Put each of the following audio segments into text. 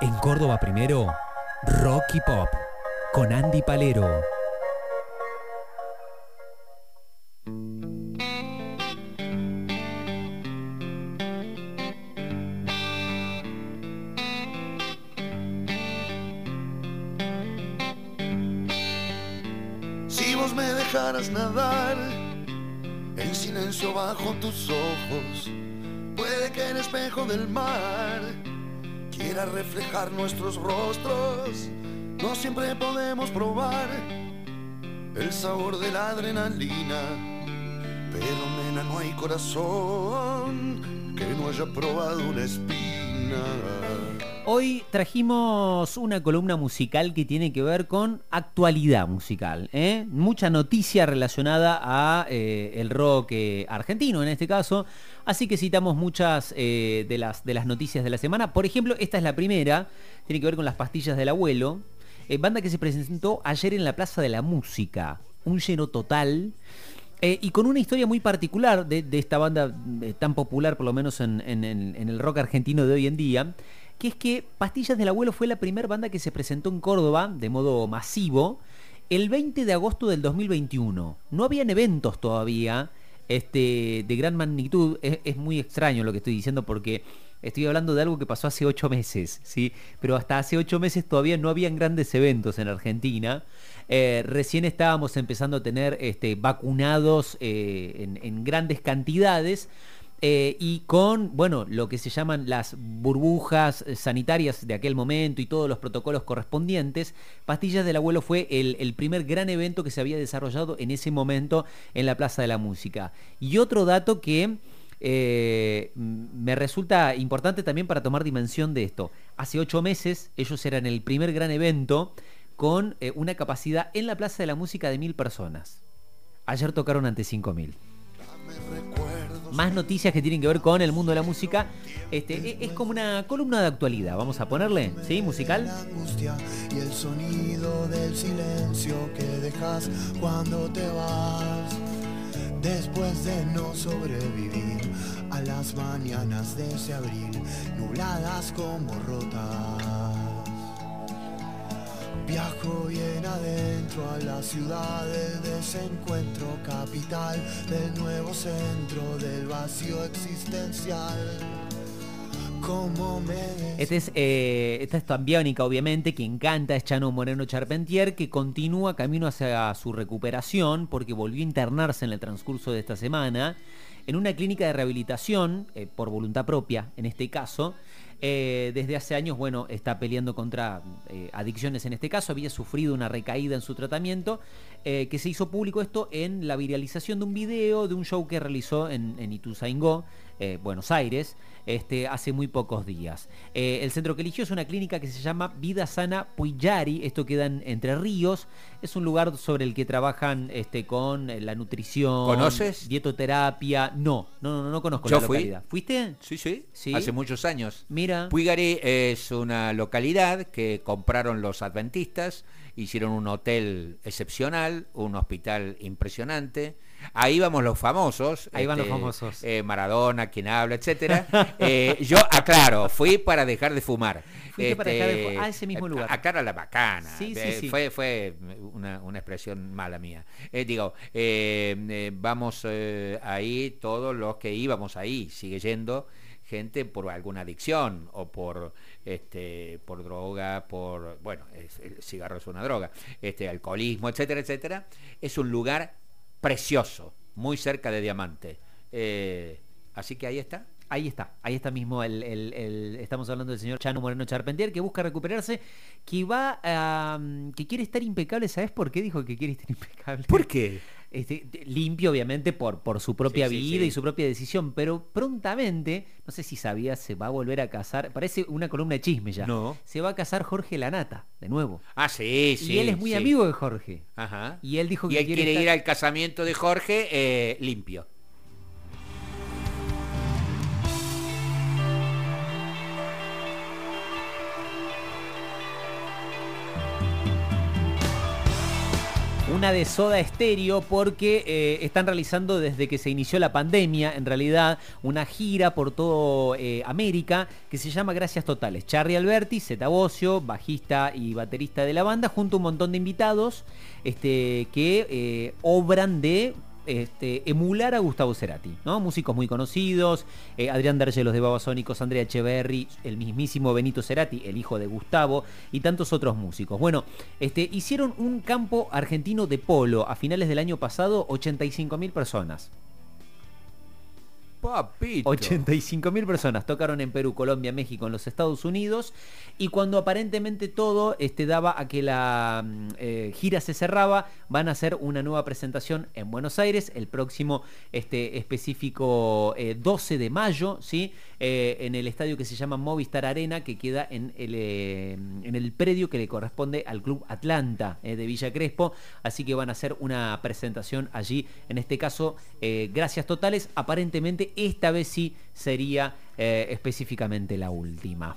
En Córdoba primero, Rocky Pop, con Andy Palero. Si vos me dejaras nadar en silencio bajo tus ojos, puede que el espejo del mar quiera reflejar nuestros rostros. No siempre podemos probar el sabor de la adrenalina, pero nena no hay corazón que no haya probado una espina. Hoy trajimos una columna musical que tiene que ver con actualidad musical. ¿eh? Mucha noticia relacionada a eh, el rock eh, argentino en este caso. Así que citamos muchas de, las, noticias de la semana. Por ejemplo, esta es la primera. Tiene que ver con las pastillas del abuelo. Banda que se presentó ayer en la Plaza de la Música. Un lleno total. Y con una historia muy particular de, esta banda tan popular, por lo menos en, en- en- en el rock argentino de hoy en día, que es que Pastillas del Abuelo fue la primera banda que se presentó en Córdoba de modo masivo el 20 de agosto del 2021. No habían eventos todavía este, de gran magnitud. Es, muy extraño lo que estoy diciendo porque estoy hablando de algo que pasó hace ocho meses, ¿sí? Pero hasta hace ocho meses todavía no habían grandes eventos en Argentina. Eh, recién estábamos empezando a tener este, vacunados eh, en grandes cantidades. Eh, y con, bueno, lo que se llaman las burbujas eh, sanitarias de aquel momento y todos los protocolos correspondientes, Pastillas del Abuelo fue el, primer gran evento que se había desarrollado en ese momento en la Plaza de la Música. Y otro dato que eh, me resulta importante también para tomar dimensión de esto. Hace ocho meses ellos eran el primer gran evento con una capacidad en la Plaza de la Música de mil personas. Ayer tocaron ante cinco mil. Más noticias que tienen que ver con el mundo de la música. Este, e- es como una columna de actualidad. Vamos a ponerle, ¿sí? Musical. A las mañanas de ese abril, nubladas como. Viajo bien adentro a la ciudad del desencuentro, capital del nuevo centro del vacío existencial. Este es, eh, esta es Tambiónica, obviamente. Quien canta es Chano Moreno Charpentier, que continúa camino hacia su recuperación porque volvió a internarse en el transcurso de esta semana en una clínica de rehabilitación, eh, por voluntad propia en este caso. Eh, desde hace años, bueno, está peleando contra eh, adicciones en este caso. Había sufrido una recaída en su tratamiento, que se hizo público esto en la viralización de un video de un show que realizó en, en Ituzaingó, eh, Buenos Aires, este, hace muy pocos días. Eh, el centro que eligió es una clínica que se llama Vida Sana Puyari, esto queda en Entre Ríos, es un lugar sobre el que trabajan este, con eh, la nutrición, ¿Conoces? dietoterapia, no, no, no, no conozco Yo la fui. localidad. ¿Fuiste? Sí, sí, Sí. Hace muchos años. Mira. Puigari es una localidad que compraron los adventistas, hicieron un hotel excepcional, un hospital impresionante. Ahí vamos los famosos. este, Ahí van los famosos. eh, Maradona, quien habla, etcétera. Eh, yo, aclaro, fui para dejar de fumar. Fuiste para dejar de Este, ah, ese mismo eh, lugar. Aclara la bacana. Sí, sí, sí. Fue, fue una, una expresión mala mía. Eh, digo, vamos ahí, todos los que íbamos ahí, sigue yendo gente por alguna adicción o por este por droga, por bueno, es- el cigarro es una droga, este alcoholismo, etcétera, etcétera. Es un lugar precioso, muy cerca de Diamante. Eh, así que ahí está. Ahí está, ahí está mismo el, estamos hablando del señor Chano Moreno Charpentier que busca recuperarse, que va a, que quiere estar impecable, ¿sabes por qué dijo que quiere estar impecable? qué? Este, limpio obviamente por, por su propia Sí, vida sí. y su propia decisión, pero prontamente, no sé si sabías, se va a volver a casar, parece una columna de chisme ya. No. Se va a casar Jorge Lanata, de nuevo. Ah, sí, sí. y él es muy amigo de Jorge. Ajá. Y él dijo Y que él quiere quiere estar- ir al casamiento de Jorge eh, limpio. Una de Soda Stereo porque eh, están realizando desde que se inició la pandemia, en realidad, una gira por todo eh, América que se llama Gracias Totales. Charlie Alberti, Zeta Bocio, bajista y baterista de la banda, junto a un montón de invitados este, que eh, obran de este, emular a Gustavo Cerati, ¿no? Músicos muy conocidos, eh, Adrián Dargelos de Babasónicos, Andrea Echeverry, el mismísimo Benito Cerati, el hijo de Gustavo, y tantos otros músicos. Bueno, este, hicieron un campo argentino de polo a finales del año pasado, 85 mil personas. Papito. 85 mil personas tocaron en Perú, Colombia, México, en los Estados Unidos y cuando aparentemente todo este, daba a que la mm, eh, gira se cerraba, van a hacer una nueva presentación en Buenos Aires el próximo este, específico 12 eh, de mayo, ¿sí? Eh, en el estadio que se llama Movistar Arena, que queda en el, en el predio que le corresponde al Club Atlanta de Villa Crespo, así que van a hacer una presentación allí, en este caso, gracias totales, aparentemente esta vez sí sería eh, específicamente la última.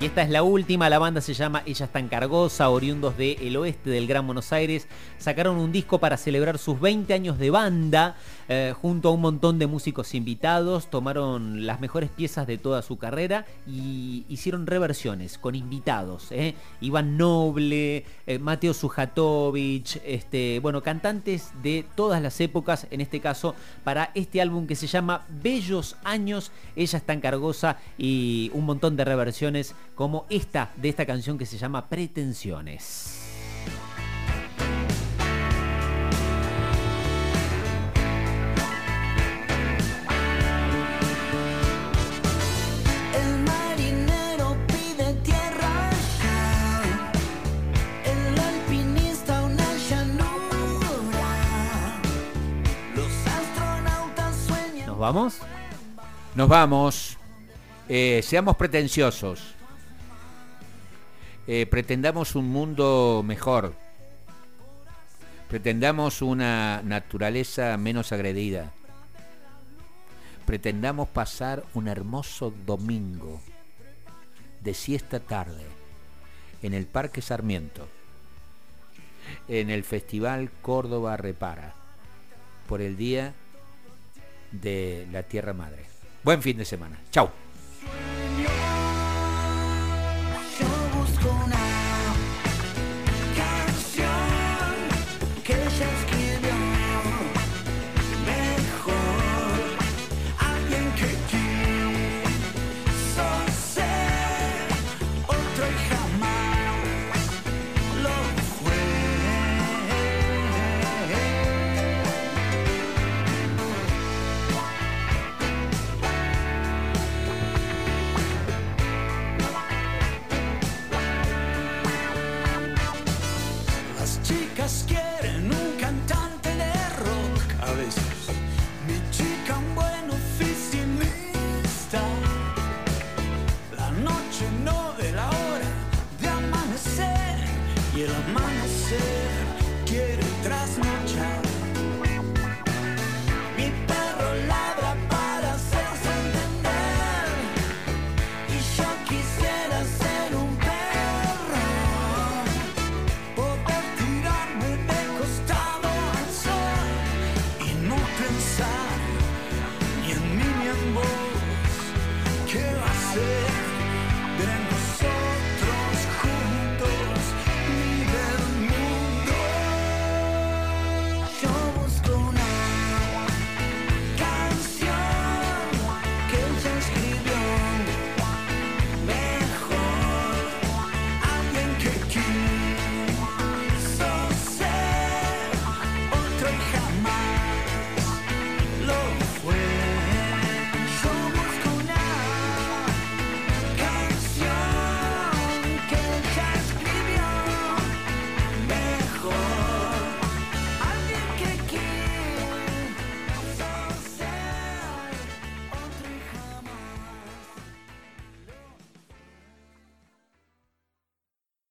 Y esta es la última, la banda se llama Ella está en Cargosa, oriundos del oeste del Gran Buenos Aires. Sacaron un disco para celebrar sus 20 años de banda, eh, junto a un montón de músicos invitados. Tomaron las mejores piezas de toda su carrera y hicieron reversiones con invitados. Eh. Iván Noble, eh, Mateo Sujatovich, este, bueno, cantantes de todas las épocas, en este caso, para este álbum que se llama Bellos Años. Ella está en Cargosa y un montón de reversiones como esta de esta canción que se llama Pretensiones. El marinero pide tierra, el alpinista una llanura, los astronautas sueñan. ¿Nos vamos? Nos vamos. Eh, seamos pretenciosos. Eh, pretendamos un mundo mejor. Pretendamos una naturaleza menos agredida. Pretendamos pasar un hermoso domingo de siesta tarde en el Parque Sarmiento, en el Festival Córdoba Repara, por el Día de la Tierra Madre. Buen fin de semana. Chau. Busco una say